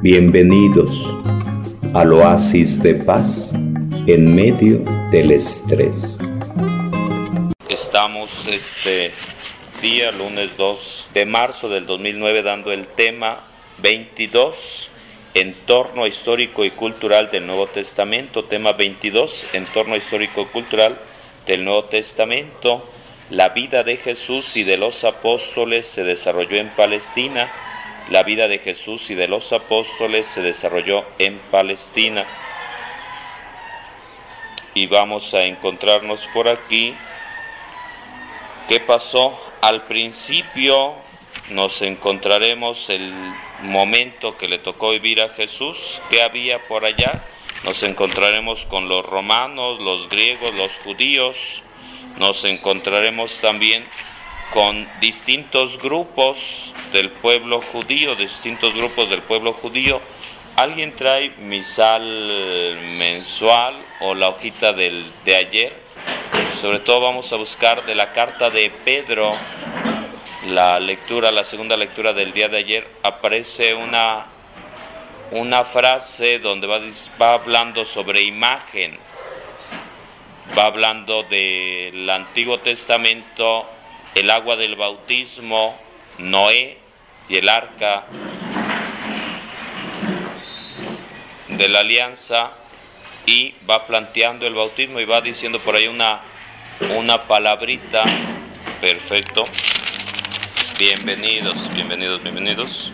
Bienvenidos al oasis de paz en medio del estrés. Estamos este día, lunes 2 de marzo del 2009, dando el tema 22, entorno histórico y cultural del Nuevo Testamento. Tema 22, entorno histórico y cultural del Nuevo Testamento. La vida de Jesús y de los apóstoles se desarrolló en Palestina. La vida de Jesús y de los apóstoles se desarrolló en Palestina. Y vamos a encontrarnos por aquí. ¿Qué pasó? Al principio nos encontraremos el momento que le tocó vivir a Jesús. ¿Qué había por allá? Nos encontraremos con los romanos, los griegos, los judíos nos encontraremos también con distintos grupos del pueblo judío, distintos grupos del pueblo judío. ¿Alguien trae misal mensual o la hojita del, de ayer? Sobre todo vamos a buscar de la carta de Pedro, la lectura, la segunda lectura del día de ayer, aparece una, una frase donde va, va hablando sobre imagen va hablando del Antiguo Testamento, el agua del bautismo, Noé y el arca de la alianza y va planteando el bautismo y va diciendo por ahí una, una palabrita. Perfecto. Bienvenidos, bienvenidos, bienvenidos.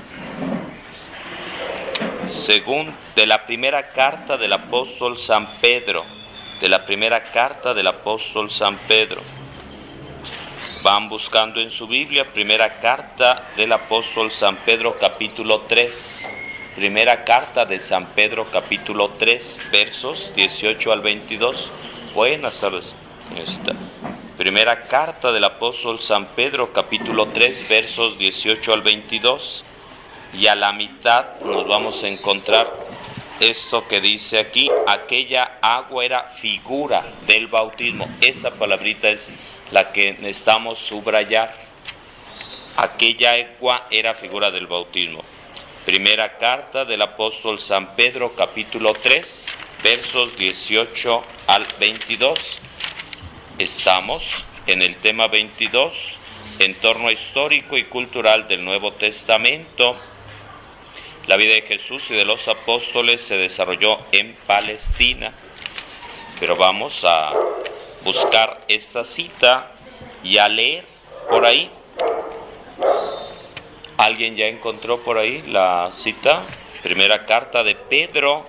Según de la primera carta del apóstol San Pedro, de la primera carta del apóstol San Pedro. Van buscando en su Biblia, primera carta del apóstol San Pedro capítulo 3. Primera carta de San Pedro capítulo 3, versos 18 al 22. Buenas tardes, Primera carta del apóstol San Pedro capítulo 3, versos 18 al 22. Y a la mitad nos vamos a encontrar esto que dice aquí, aquella agua era figura del bautismo. Esa palabrita es la que necesitamos subrayar. Aquella agua era figura del bautismo. Primera carta del apóstol San Pedro, capítulo 3, versos 18 al 22. Estamos en el tema 22, entorno histórico y cultural del Nuevo Testamento la vida de Jesús y de los apóstoles se desarrolló en Palestina, pero vamos a buscar esta cita y a leer por ahí. ¿Alguien ya encontró por ahí la cita? Primera carta de Pedro.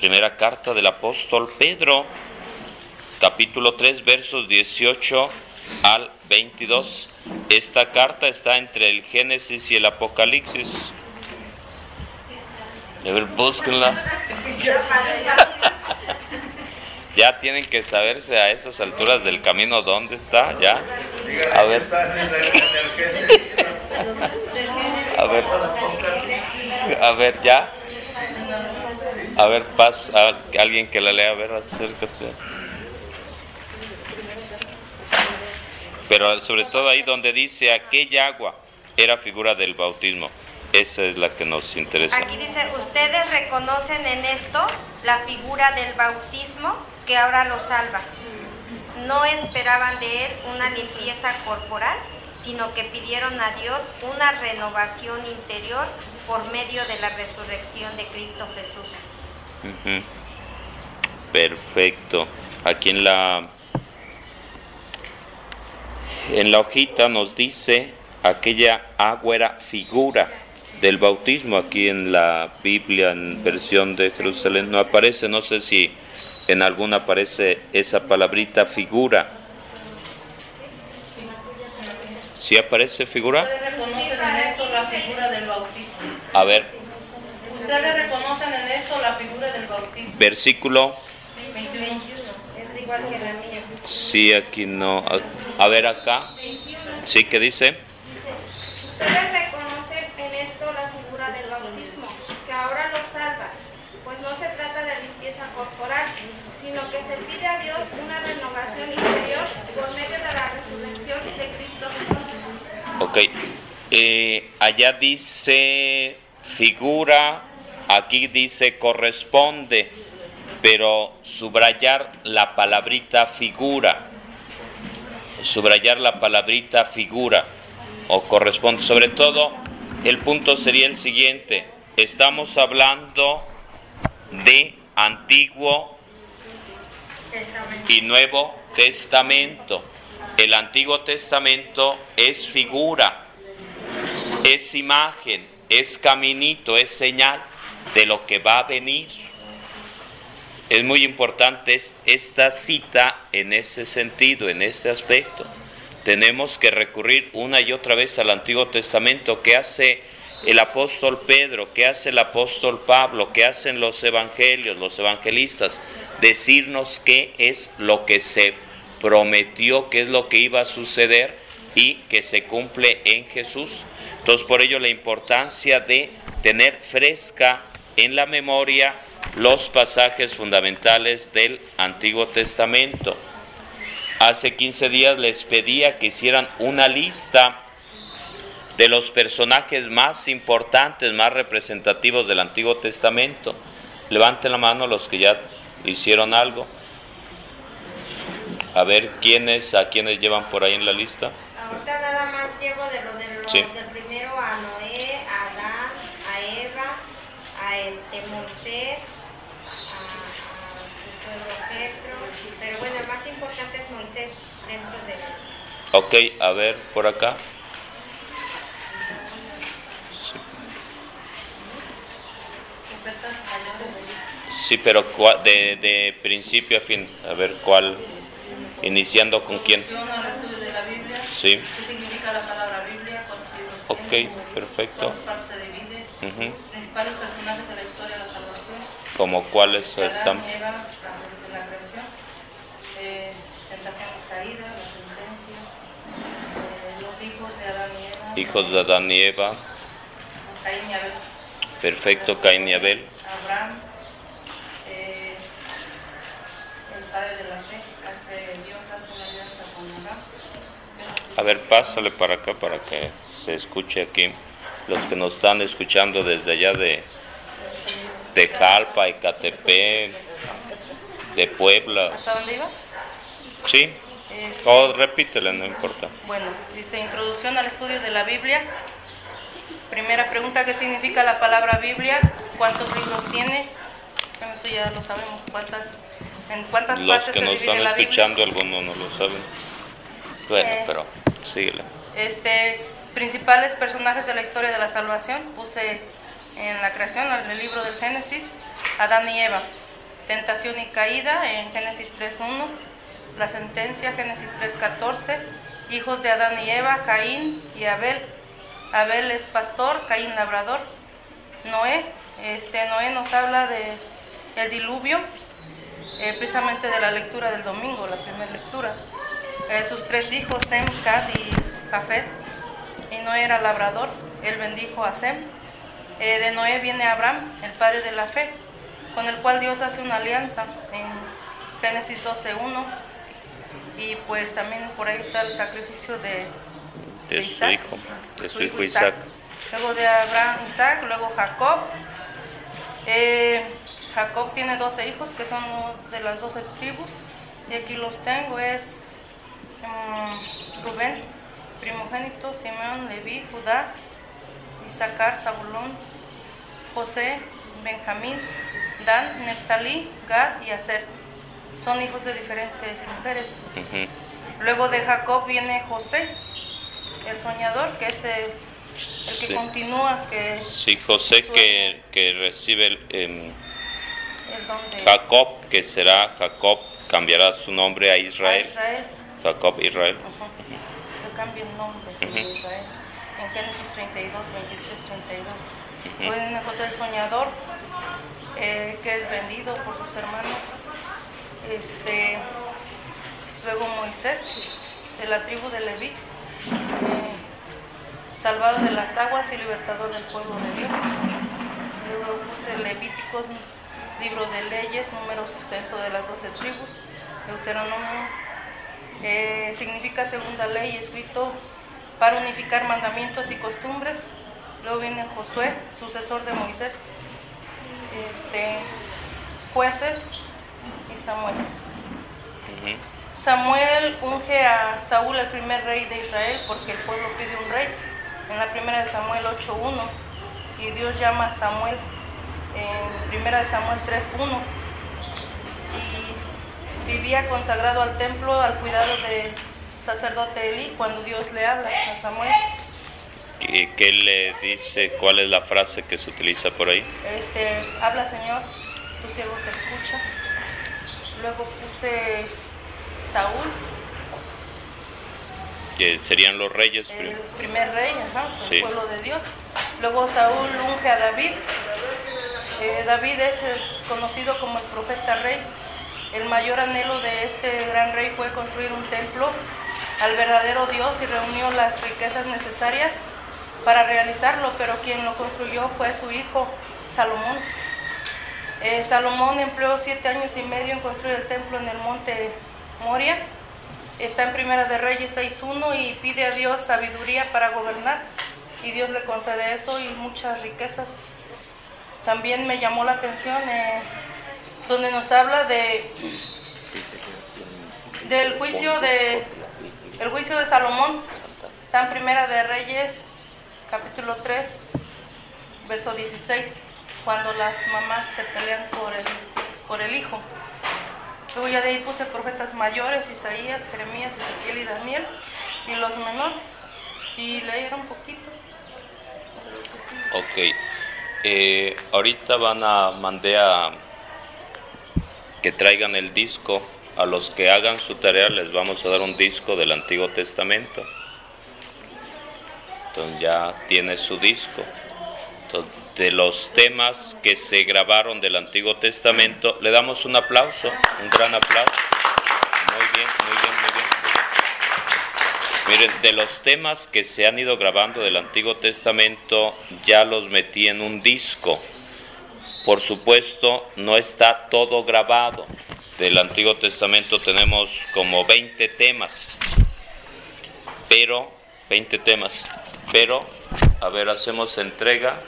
Primera carta del apóstol Pedro, capítulo 3, versos 18 al 22. Esta carta está entre el Génesis y el Apocalipsis. A ver, búsquenla. ya tienen que saberse a esas alturas del camino dónde está, ya. A ver. A ver. A ver, ya. A ver, pasa alguien que la lea, a ver, acércate. pero sobre todo ahí donde dice aquella agua era figura del bautismo. Esa es la que nos interesa. Aquí dice, ustedes reconocen en esto la figura del bautismo que ahora los salva. No esperaban de él una limpieza corporal, sino que pidieron a Dios una renovación interior por medio de la resurrección de Cristo Jesús. Perfecto. Aquí en la en la hojita nos dice aquella agua era figura del bautismo. Aquí en la Biblia, en versión de Jerusalén, no aparece, no sé si en alguna aparece esa palabrita figura. ¿Sí aparece figura? Ustedes reconocen en esto la figura del bautismo. A ver. Ustedes reconocen en esto la figura del bautismo. Versículo. 21. Es igual que la mía. Sí, aquí no. A ver acá. Sí, ¿qué dice? Ustedes reconocen en esto la figura del bautismo, que ahora los salva, pues no se trata de limpieza corporal, sino que se pide a Dios una renovación interior por medio de la resurrección de Cristo Jesús. Ok. Eh, allá dice figura, aquí dice corresponde, pero subrayar la palabrita figura, subrayar la palabrita figura o corresponde, sobre todo el punto sería el siguiente, estamos hablando de Antiguo y Nuevo Testamento. El Antiguo Testamento es figura, es imagen, es caminito, es señal de lo que va a venir. Es muy importante esta cita en ese sentido, en este aspecto. Tenemos que recurrir una y otra vez al Antiguo Testamento. ¿Qué hace el apóstol Pedro? ¿Qué hace el apóstol Pablo? ¿Qué hacen los evangelios, los evangelistas? Decirnos qué es lo que se prometió, qué es lo que iba a suceder y que se cumple en Jesús. Entonces por ello la importancia de tener fresca en la memoria los pasajes fundamentales del Antiguo Testamento. Hace 15 días les pedía que hicieran una lista de los personajes más importantes, más representativos del Antiguo Testamento. Levanten la mano los que ya hicieron algo. A ver quiénes, a quiénes llevan por ahí en la lista. Ahorita nada más llevo de lo, de lo del primero a Noé, a Adán, a Eva, a este Moisés, a, a su suegro Petro, pero bueno, el más importante es Moisés dentro de Ok, a ver, por acá. Sí, pero de, de principio a fin, a ver cuál, iniciando con quién. Sí. ¿Qué la Biblia? Ok, perfecto. ¿Como cuáles están? Hijos de Adán y Eva. Perfecto, Caín y Abel. Abraham. Eh, el padre de la fe. Hace, Dios hace una alianza con Abraham. A ver, pásale para acá para que se escuche aquí. Los que nos están escuchando desde allá de, de Jalpa, Ecatepec, de Puebla. ¿Hasta dónde iba? Sí. Este, O repítele, no importa. Bueno, dice Introducción al estudio de la Biblia. Primera pregunta, ¿qué significa la palabra Biblia? ¿Cuántos libros tiene? Bueno, eso ya lo sabemos. ¿Cuántas, ¿En cuántas Los partes que se nos divide están la escuchando, algunos no lo saben. Bueno, Eh. pero Este, principales personajes de la historia de la salvación. Puse en la creación, en el libro del Génesis, Adán y Eva. Tentación y caída en Génesis 3.1. La sentencia, Génesis 3.14. Hijos de Adán y Eva, Caín y Abel. Abel es pastor, Caín labrador. Noé, este Noé nos habla de el diluvio, eh, precisamente de la lectura del domingo, la primera lectura. Eh, sus tres hijos, Sem, Gad y Jafet. Y Noé era labrador, él bendijo a Sem. Eh, de Noé viene Abraham, el padre de la fe, con el cual Dios hace una alianza en Génesis 12.1. Y pues también por ahí está el sacrificio de, De su Isaac, hijo, de su hijo Isaac. Luego de Abraham, Isaac, luego Jacob. Eh, Jacob tiene 12 hijos que son de las 12 tribus. Y aquí los tengo, es mm, Rubén, primogénito, Simeón, Leví, Judá, Isaacar, Zabulón, José, Benjamín, Dan, Neftalí, Gad y Aser. Son hijos de diferentes mujeres. Luego de Jacob viene José, el soñador, que es el, el que Sí. continúa, que Sí, José que, que recibe el, em, el don de Jacob, que será Jacob, cambiará su nombre a a Israel. Jacob Israel. Le cambia el nombre de. Israel. En Génesis 32, 23, 32. Ujú. Luego viene José el soñador, eh, que es vendido por sus hermanos. Este, luego Moisés, de la tribu de Leví, eh, salvado de las aguas y libertador del pueblo de Dios. Luego puse Levíticos, libro de leyes, números, censo de las doce tribus, Deuteronomio, eh, significa segunda ley, escrito para unificar mandamientos y costumbres. Luego viene Josué, sucesor de Moisés, este, jueces y Samuel. Samuel unge a Saúl el primer rey de Israel porque el pueblo pide un rey. En la primera de Samuel 8.1 y Dios llama a Samuel en primera de Samuel 3.1 y vivía consagrado al templo al cuidado del sacerdote Eli cuando Dios le habla a Samuel. ¿Qué, ¿Qué, le dice? ¿Cuál es la frase que se utiliza por ahí? Este, habla Señor, tu siervo te escucha. Luego puse Saúl. Que serían los reyes. El primer rey, ajá, el pueblo de Dios. Luego Saúl unge a David. Eh, David es, es conocido como el profeta rey. El mayor anhelo de este gran rey fue construir un templo al verdadero Dios y reunió las riquezas necesarias para realizarlo, pero quien lo construyó fue su hijo Salomón. Eh, Salomón empleó siete años y medio en construir el templo en el monte Moria. Está en Primera de Reyes 6.1 y pide a Dios sabiduría para gobernar y Dios le concede eso y muchas riquezas. También me llamó la atención eh, donde nos habla de del juicio de el juicio de Salomón. Está en Primera de Reyes capítulo 3 verso 16 cuando las mamás se pelean por el por el hijo. Luego ya de ahí puse profetas mayores, Isaías, Jeremías, Ezequiel y Daniel, y los menores. Y leer un poquito. Ok. Eh, ahorita van a mandar a que traigan el disco. A los que hagan su tarea les vamos a dar un disco del Antiguo Testamento. Entonces ya tiene su disco. Entonces, de los temas que se grabaron del Antiguo Testamento. Le damos un aplauso, un gran aplauso. Muy bien, muy bien, muy bien. Miren, de los temas que se han ido grabando del Antiguo Testamento, ya los metí en un disco. Por supuesto, no está todo grabado. Del Antiguo Testamento tenemos como 20 temas, pero, 20 temas, pero, a ver, hacemos entrega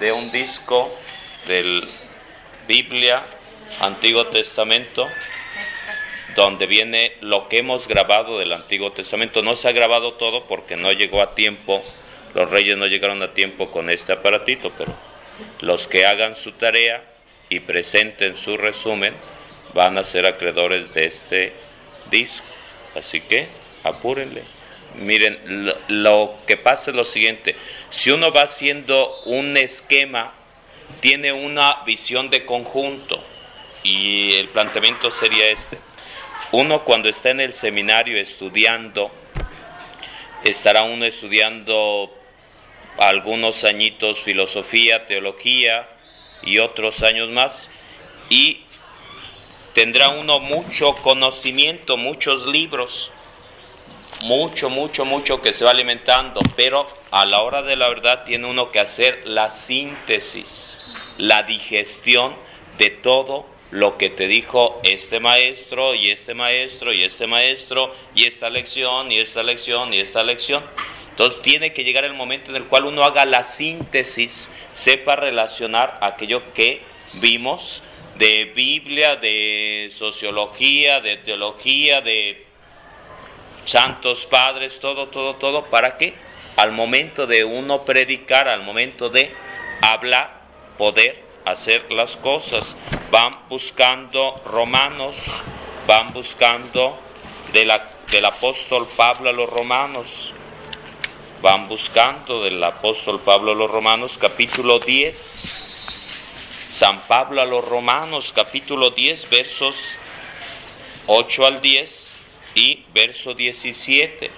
de un disco del Biblia, Antiguo Testamento, donde viene lo que hemos grabado del Antiguo Testamento. No se ha grabado todo porque no llegó a tiempo, los reyes no llegaron a tiempo con este aparatito, pero los que hagan su tarea y presenten su resumen van a ser acreedores de este disco. Así que apúrenle. Miren, lo, que pasa es lo siguiente, si uno va haciendo un esquema, tiene una visión de conjunto y el planteamiento sería este. Uno cuando está en el seminario estudiando, estará uno estudiando algunos añitos filosofía, teología y otros años más y tendrá uno mucho conocimiento, muchos libros mucho, mucho, mucho que se va alimentando, pero a la hora de la verdad tiene uno que hacer la síntesis, la digestión de todo lo que te dijo este maestro y este maestro y este maestro y esta lección y esta lección y esta lección. Entonces tiene que llegar el momento en el cual uno haga la síntesis, sepa relacionar aquello que vimos de Biblia, de sociología, de teología, de santos padres, todo, todo, todo, para que al momento de uno predicar, al momento de hablar, poder hacer las cosas. Van buscando romanos, van buscando del apóstol Pablo a los romanos, van buscando del apóstol Pablo a los romanos, capítulo 10. San Pablo a los romanos, capítulo 10, versos 8 al 10 y verso 17.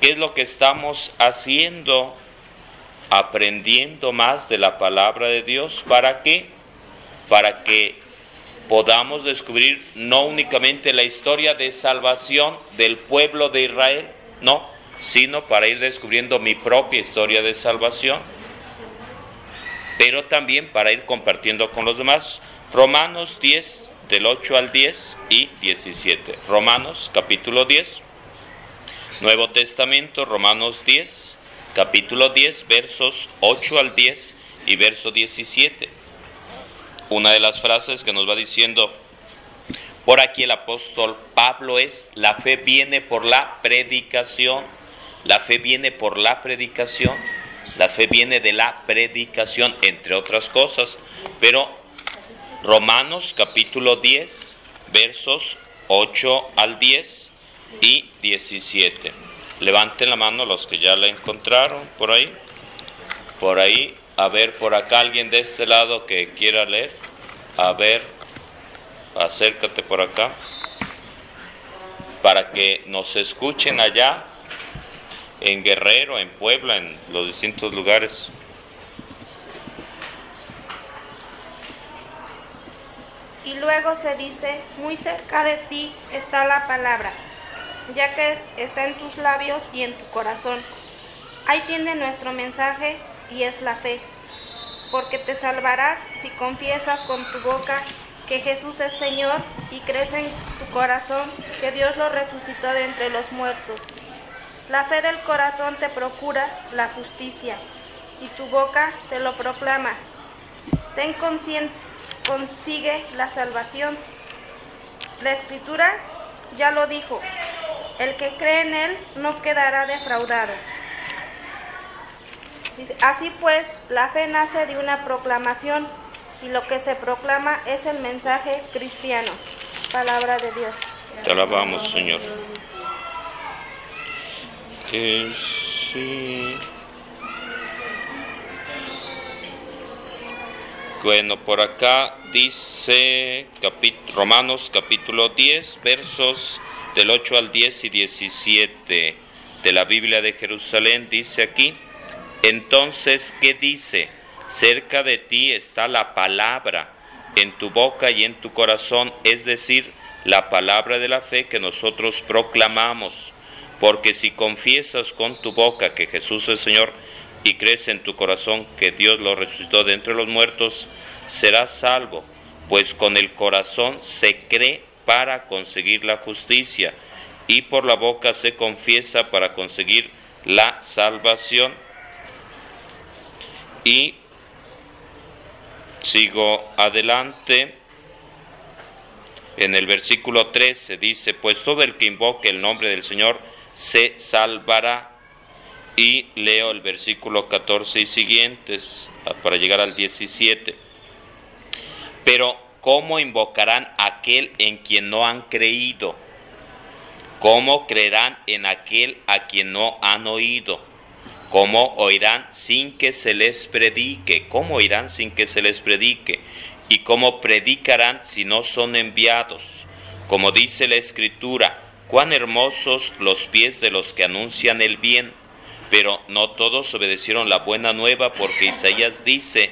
¿Qué es lo que estamos haciendo? Aprendiendo más de la palabra de Dios. ¿Para qué? Para que podamos descubrir no únicamente la historia de salvación del pueblo de Israel, no, sino para ir descubriendo mi propia historia de salvación, pero también para ir compartiendo con los demás. Romanos 10, del 8 al 10 y 17. Romanos capítulo 10 Nuevo Testamento, Romanos 10, capítulo 10, versos 8 al 10 y verso 17. Una de las frases que nos va diciendo por aquí el apóstol Pablo es, la fe viene por la predicación, la fe viene por la predicación, la fe viene de la predicación, entre otras cosas, pero Romanos capítulo 10, versos 8 al 10 y 17. Levanten la mano los que ya la encontraron por ahí. Por ahí, a ver, por acá alguien de este lado que quiera leer. A ver, acércate por acá. Para que nos escuchen allá en Guerrero, en Puebla, en los distintos lugares. Y luego se dice, muy cerca de ti está la palabra ya que está en tus labios y en tu corazón. Ahí tiene nuestro mensaje y es la fe, porque te salvarás si confiesas con tu boca que Jesús es Señor y crees en tu corazón que Dios lo resucitó de entre los muertos. La fe del corazón te procura la justicia y tu boca te lo proclama. Ten consigue la salvación. La escritura ya lo dijo, el que cree en él no quedará defraudado. Así pues, la fe nace de una proclamación y lo que se proclama es el mensaje cristiano. Palabra de Dios. Te alabamos, Señor. Bueno, por acá dice Romanos capítulo 10, versos del 8 al 10 y 17 de la Biblia de Jerusalén, dice aquí, entonces, ¿qué dice? Cerca de ti está la palabra, en tu boca y en tu corazón, es decir, la palabra de la fe que nosotros proclamamos. Porque si confiesas con tu boca que Jesús es Señor y crees en tu corazón que Dios lo resucitó de entre los muertos, serás salvo, pues con el corazón se cree para conseguir la justicia y por la boca se confiesa para conseguir la salvación. Y sigo adelante. En el versículo 13 dice, pues todo el que invoque el nombre del Señor se salvará. Y leo el versículo 14 y siguientes para llegar al 17. Pero ¿cómo invocarán aquel en quien no han creído? ¿Cómo creerán en aquel a quien no han oído? ¿Cómo oirán sin que se les predique? ¿Cómo oirán sin que se les predique? ¿Y cómo predicarán si no son enviados? Como dice la Escritura, cuán hermosos los pies de los que anuncian el bien, pero no todos obedecieron la buena nueva porque Isaías dice,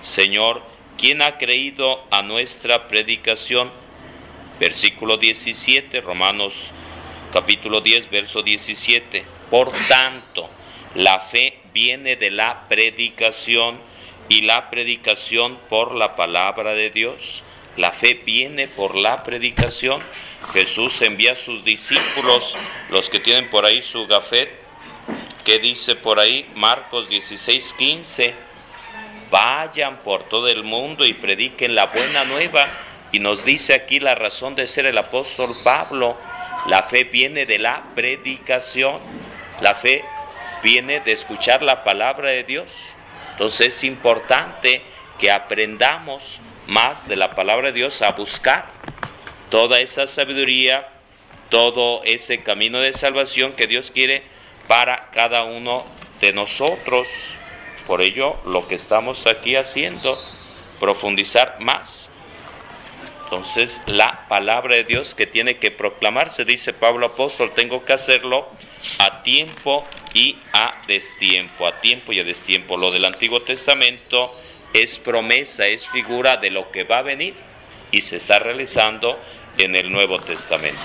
Señor, ¿Quién ha creído a nuestra predicación? Versículo 17, Romanos capítulo 10, verso 17. Por tanto, la fe viene de la predicación y la predicación por la palabra de Dios. La fe viene por la predicación. Jesús envía a sus discípulos, los que tienen por ahí su gafet, que dice por ahí Marcos 16, 15 vayan por todo el mundo y prediquen la buena nueva. Y nos dice aquí la razón de ser el apóstol Pablo. La fe viene de la predicación. La fe viene de escuchar la palabra de Dios. Entonces es importante que aprendamos más de la palabra de Dios a buscar toda esa sabiduría, todo ese camino de salvación que Dios quiere para cada uno de nosotros. Por ello, lo que estamos aquí haciendo, profundizar más. Entonces, la palabra de Dios que tiene que proclamarse, dice Pablo apóstol, tengo que hacerlo a tiempo y a destiempo, a tiempo y a destiempo. Lo del Antiguo Testamento es promesa, es figura de lo que va a venir y se está realizando en el Nuevo Testamento.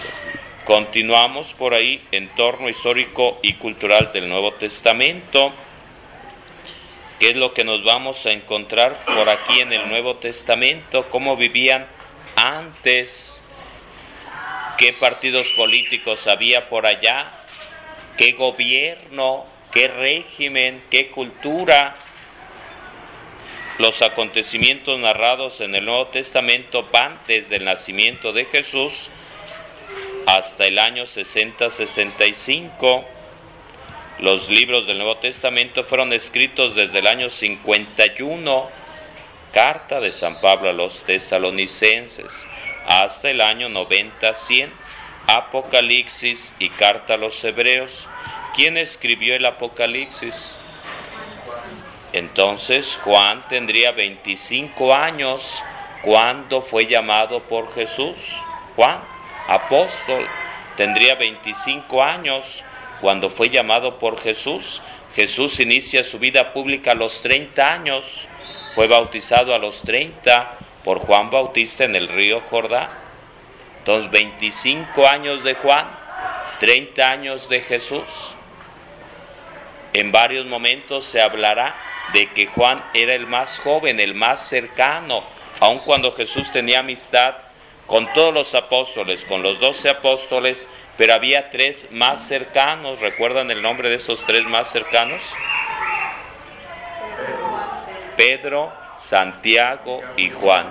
Continuamos por ahí, entorno histórico y cultural del Nuevo Testamento. ¿Qué es lo que nos vamos a encontrar por aquí en el Nuevo Testamento? ¿Cómo vivían antes? ¿Qué partidos políticos había por allá? qué gobierno, qué régimen, qué cultura. Los acontecimientos narrados en el Nuevo Testamento van desde el nacimiento de Jesús hasta el año 60-65. Los libros del Nuevo Testamento fueron escritos desde el año 51, carta de San Pablo a los tesalonicenses, hasta el año 90-100, Apocalipsis y carta a los hebreos. ¿Quién escribió el Apocalipsis? Entonces Juan tendría 25 años cuando fue llamado por Jesús. Juan, apóstol, tendría 25 años cuando fue llamado por Jesús. Jesús inicia su vida pública a los 30 años. Fue bautizado a los 30 por Juan Bautista en el río Jordán. Entonces 25 años de Juan, 30 años de Jesús. En varios momentos se hablará de que Juan era el más joven, el más cercano, aun cuando Jesús tenía amistad con todos los apóstoles, con los doce apóstoles, pero había tres más cercanos. ¿Recuerdan el nombre de esos tres más cercanos? Pedro, Santiago y Juan.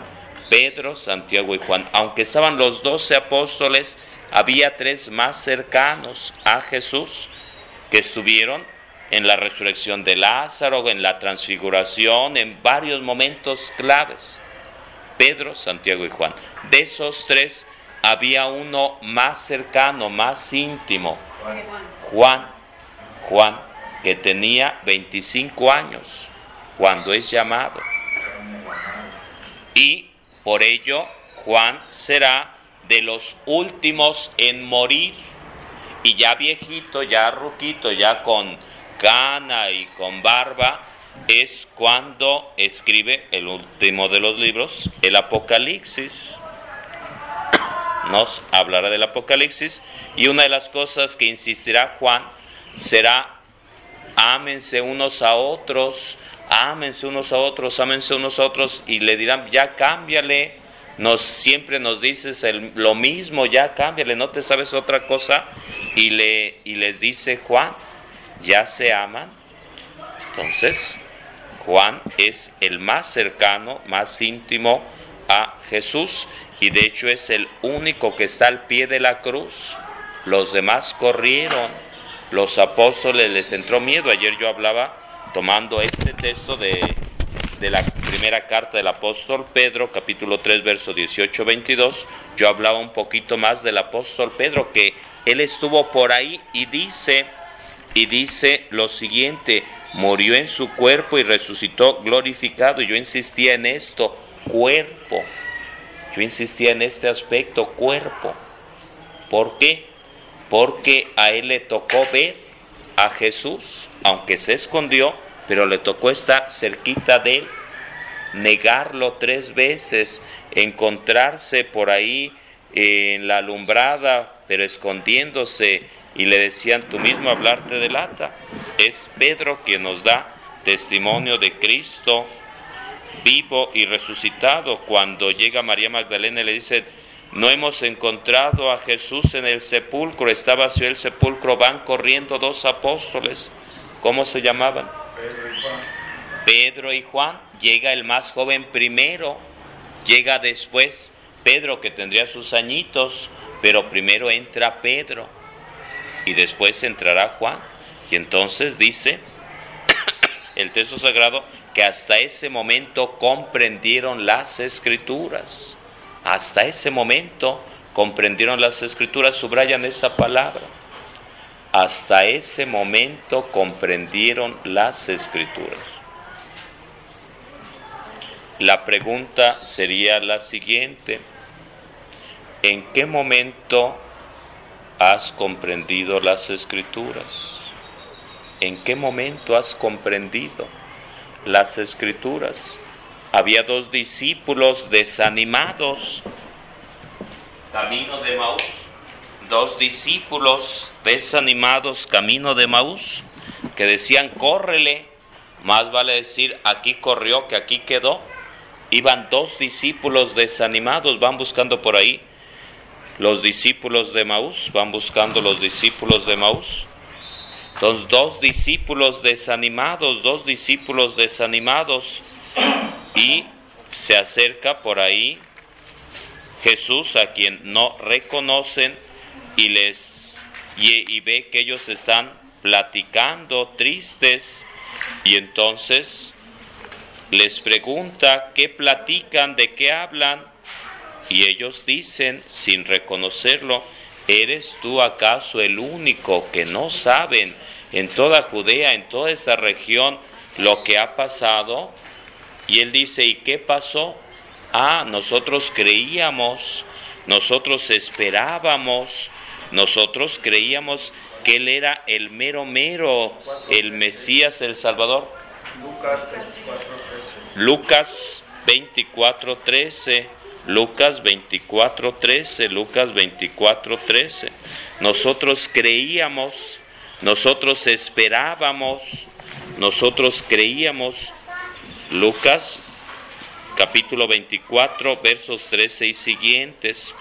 Pedro, Santiago y Juan. Aunque estaban los doce apóstoles, había tres más cercanos a Jesús que estuvieron en la resurrección de Lázaro, en la transfiguración, en varios momentos claves. Pedro, Santiago y Juan. De esos tres había uno más cercano, más íntimo. Juan, Juan, que tenía 25 años cuando es llamado. Y por ello Juan será de los últimos en morir. Y ya viejito, ya ruquito, ya con cana y con barba, es cuando escribe el último de los libros, el Apocalipsis. Nos hablará del Apocalipsis y una de las cosas que insistirá Juan será ámense unos a otros, ámense unos a otros, ámense unos a otros y le dirán, ya cámbiale, nos, siempre nos dices lo mismo, ya cámbiale, no te sabes otra cosa y, le, y les dice Juan, ya se aman. Entonces, Juan es el más cercano, más íntimo a Jesús y de hecho es el único que está al pie de la cruz. Los demás corrieron, los apóstoles les entró miedo. Ayer yo hablaba tomando este texto de, de la primera carta del apóstol Pedro, capítulo 3, verso 18-22, yo hablaba un poquito más del apóstol Pedro, que él estuvo por ahí y dice, y dice lo siguiente, murió en su cuerpo y resucitó glorificado. Yo insistía en esto, cuerpo. Yo insistía en este aspecto, cuerpo. ¿Por qué? Porque a él le tocó ver a Jesús, aunque se escondió, pero le tocó estar cerquita de él, negarlo tres veces, encontrarse por ahí en la alumbrada, pero escondiéndose, y le decían, tú mismo hablarte de lata. Es Pedro quien nos da testimonio de Cristo vivo y resucitado. Cuando llega María Magdalena y le dice, no hemos encontrado a Jesús en el sepulcro, está vacío el sepulcro, van corriendo dos apóstoles. ¿Cómo se llamaban? Pedro y Juan. Pedro y Juan. Llega el más joven primero, llega después Pedro que tendría sus añitos, pero primero entra Pedro y después entrará Juan. Y entonces dice el texto sagrado que hasta ese momento comprendieron las escrituras. Hasta ese momento comprendieron las escrituras, subrayan esa palabra. Hasta ese momento comprendieron las escrituras. La pregunta sería la siguiente. ¿En qué momento has comprendido las escrituras? ¿En qué momento has comprendido las escrituras? Había dos discípulos desanimados, camino de Maús, dos discípulos desanimados, camino de Maús, que decían, córrele, más vale decir, aquí corrió que aquí quedó. Iban dos discípulos desanimados, van buscando por ahí los discípulos de Maús, van buscando los discípulos de Maús. Entonces, dos discípulos desanimados, dos discípulos desanimados, y se acerca por ahí Jesús a quien no reconocen y les y, ve que ellos están platicando tristes y entonces les pregunta qué platican, de qué hablan y ellos dicen sin reconocerlo, ¿eres tú acaso el único que no saben en toda Judea, en toda esa región, lo que ha pasado? Y él dice, ¿y qué pasó? Ah, nosotros creíamos, nosotros esperábamos, nosotros creíamos que Él era el mero mero, el Mesías, el Salvador. Lucas 24, 13. Lucas 24, 13. Lucas 24, 13. Nosotros creíamos, nosotros esperábamos, nosotros creíamos. Lucas capítulo 24, versos 13 y siguientes.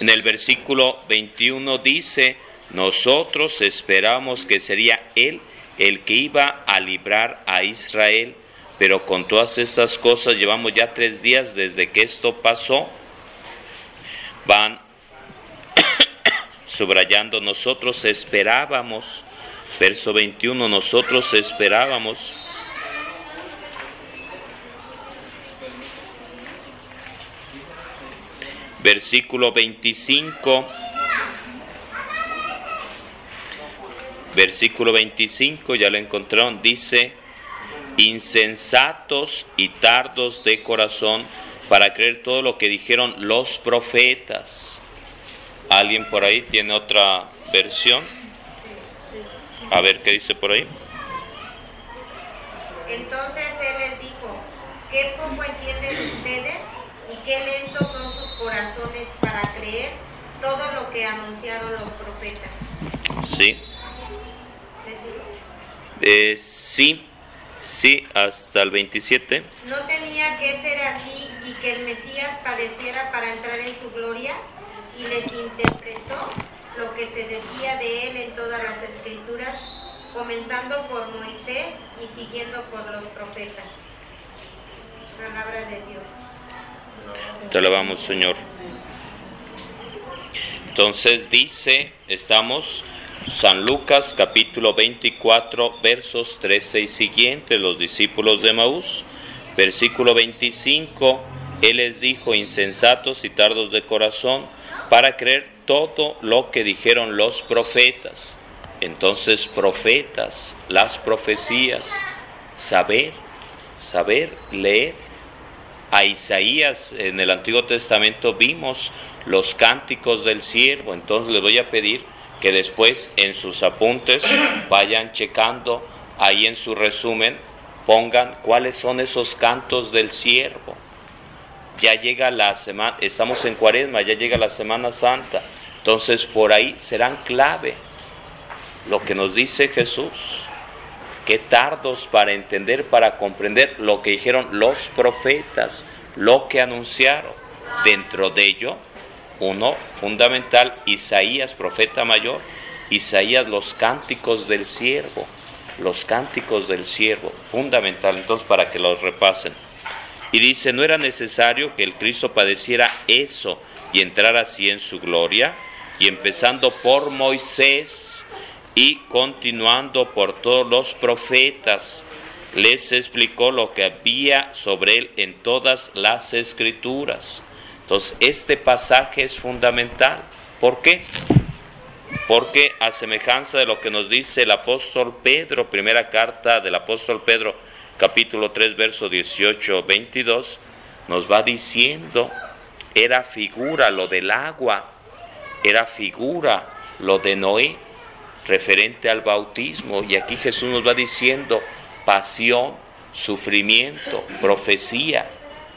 En el versículo 21 dice, nosotros esperamos que sería Él el que iba a librar a Israel, pero con todas estas cosas llevamos ya tres días desde que esto pasó. Van subrayando, nosotros esperábamos, verso 21, nosotros esperábamos versículo 25. Versículo 25, ya lo encontraron, dice, insensatos y tardos de corazón para creer todo lo que dijeron los profetas. ¿Alguien por ahí tiene otra versión? A ver qué dice por ahí. Entonces él les dijo, ¿qué poco entienden ustedes y qué lentos son sus corazones para creer todo lo que anunciaron los profetas. Sí. Eh, sí, sí, hasta el 27. ¿No tenía que ser así y que el Mesías padeciera para entrar en su gloria? Y les interpretó lo que se decía de él en todas las escrituras, comenzando por Moisés y siguiendo por los profetas. Palabra de Dios. Te alabamos, Señor. Entonces dice, estamos San Lucas capítulo 24 versos 13 y siguiente, los discípulos de Maús, versículo 25, Él les dijo, insensatos y tardos de corazón, para creer todo lo que dijeron los profetas. Entonces, profetas, las profecías, saber, saber leer. A Isaías en el Antiguo Testamento vimos los cánticos del siervo, entonces les voy a pedir que después en sus apuntes vayan checando ahí en su resumen, pongan cuáles son esos cantos del siervo. Ya llega la semana, estamos en cuaresma, ya llega la Semana Santa, entonces por ahí serán clave lo que nos dice Jesús qué tardos para entender, para comprender lo que dijeron los profetas, lo que anunciaron. Dentro de ello, uno fundamental, Isaías, profeta mayor, Isaías, los cánticos del siervo, los cánticos del siervo, fundamental, entonces para que los repasen. Y dice, no era necesario que el Cristo padeciera eso y entrara así en su gloria, y empezando por Moisés, y continuando por todos los profetas, les explicó lo que había sobre él en todas las escrituras. Entonces, este pasaje es fundamental. ¿Por qué? Porque a semejanza de lo que nos dice el apóstol Pedro, primera carta del apóstol Pedro, capítulo 3, verso 18, 22, nos va diciendo, era figura lo del agua, era figura lo de Noé, referente al bautismo. Y aquí Jesús nos va diciendo pasión, sufrimiento, profecía,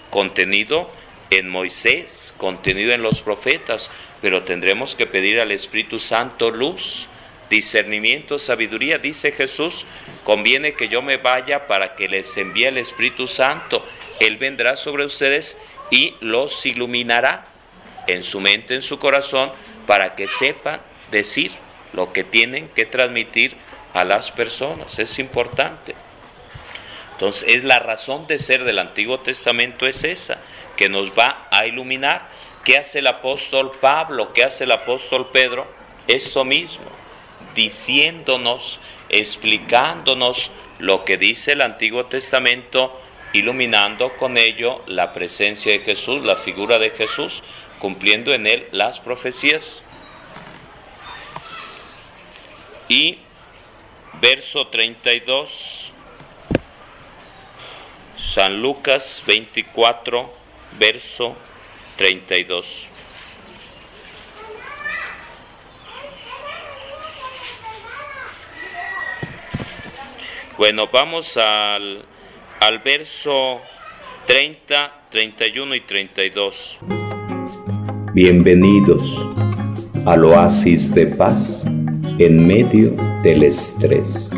contenido en Moisés, contenido en los profetas, pero tendremos que pedir al Espíritu Santo luz, discernimiento, sabiduría. Dice Jesús, conviene que yo me vaya para que les envíe el Espíritu Santo. Él vendrá sobre ustedes y los iluminará en su mente, en su corazón, para que sepan decir lo que tienen que transmitir a las personas. Es importante. Entonces, es la razón de ser del Antiguo Testamento es esa, que nos va a iluminar. ¿Qué hace el apóstol Pablo? ¿Qué hace el apóstol Pedro? Esto mismo, diciéndonos, explicándonos lo que dice el Antiguo Testamento, iluminando con ello la presencia de Jesús, la figura de Jesús, cumpliendo en él las profecías. Y verso 32, San Lucas 24, verso 32. Bueno, vamos al, al verso 30, 31 y 32. Bienvenidos al oasis de paz en medio del estrés.